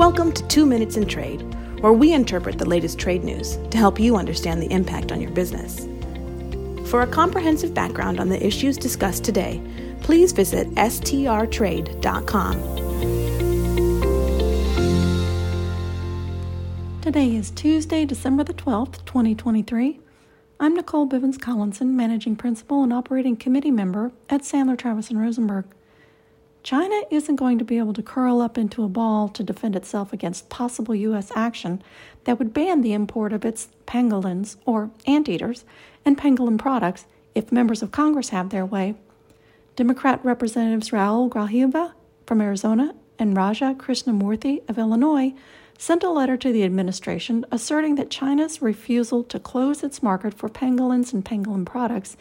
Welcome to Two Minutes in Trade, where we interpret the latest trade news to help you understand the impact on your business. For a comprehensive background on the issues discussed today, please visit strtrade.com. Today is Tuesday, December the 12th, 2023. I'm Nicole Bivens Collinson, Managing Principal and Operating Committee Member at Sandler Travis and Rosenberg. China isn't going to be able to curl up into a ball to defend itself against possible U.S. action that would ban the import of its pangolins, or anteaters, and pangolin products if members of Congress have their way. Democrat Representatives Raul Grijalva from Arizona and Raja Krishnamoorthi of Illinois sent a letter to the administration asserting that China's refusal to close its market for pangolins and pangolin products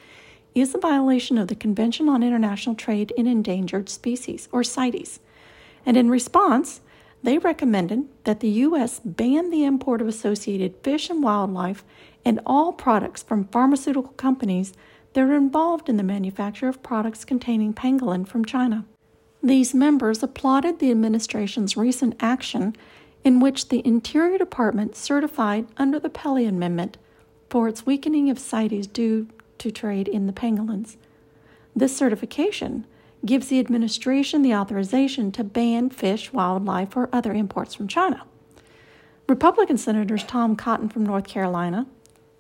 is a violation of the Convention on International Trade in Endangered Species, or CITES. And in response, they recommended that the U.S. ban the import of associated fish and wildlife and all products from pharmaceutical companies that are involved in the manufacture of products containing pangolin from China. These members applauded the administration's recent action in which the Interior Department certified under the Pelly Amendment for its weakening of CITES due to trade in the pangolins. This certification gives the administration the authorization to ban fish, wildlife, or other imports from China. Republican Senators Tom Cotton from North Carolina,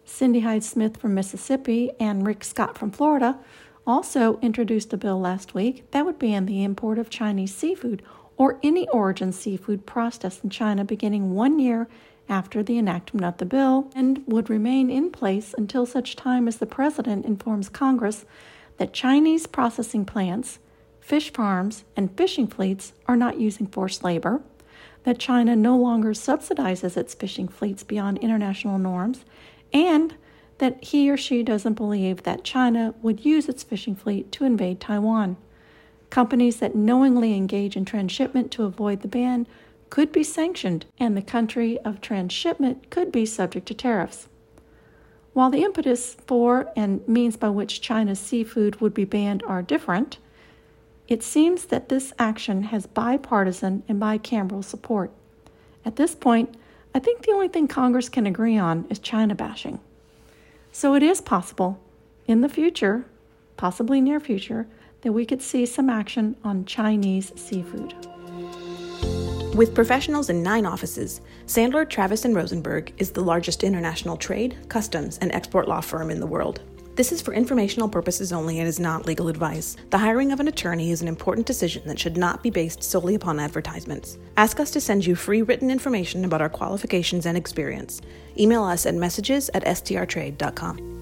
Cindy Hyde Smith from Mississippi, and Rick Scott from Florida also introduced a bill last week that would ban the import of Chinese seafood or any origin seafood processed in China beginning one year after the enactment of the bill and would remain in place until such time as the President informs Congress that Chinese processing plants, fish farms, and fishing fleets are not using forced labor, that China no longer subsidizes its fishing fleets beyond international norms, and that he or she doesn't believe that China would use its fishing fleet to invade Taiwan. Companies that knowingly engage in transshipment to avoid the ban could be sanctioned, and the country of transshipment could be subject to tariffs. While the impetus for and means by which China's seafood would be banned are different, it seems that this action has bipartisan and bicameral support. At this point, I think the only thing Congress can agree on is China bashing. So it is possible in the future, possibly near future, that we could see some action on Chinese seafood. With professionals in nine offices, Sandler, Travis, and Rosenberg is the largest international trade, customs, and export law firm in the world. This is for informational purposes only and is not legal advice. The hiring of an attorney is an important decision that should not be based solely upon advertisements. Ask us to send you free written information about our qualifications and experience. Email us at messages at strtrade.com.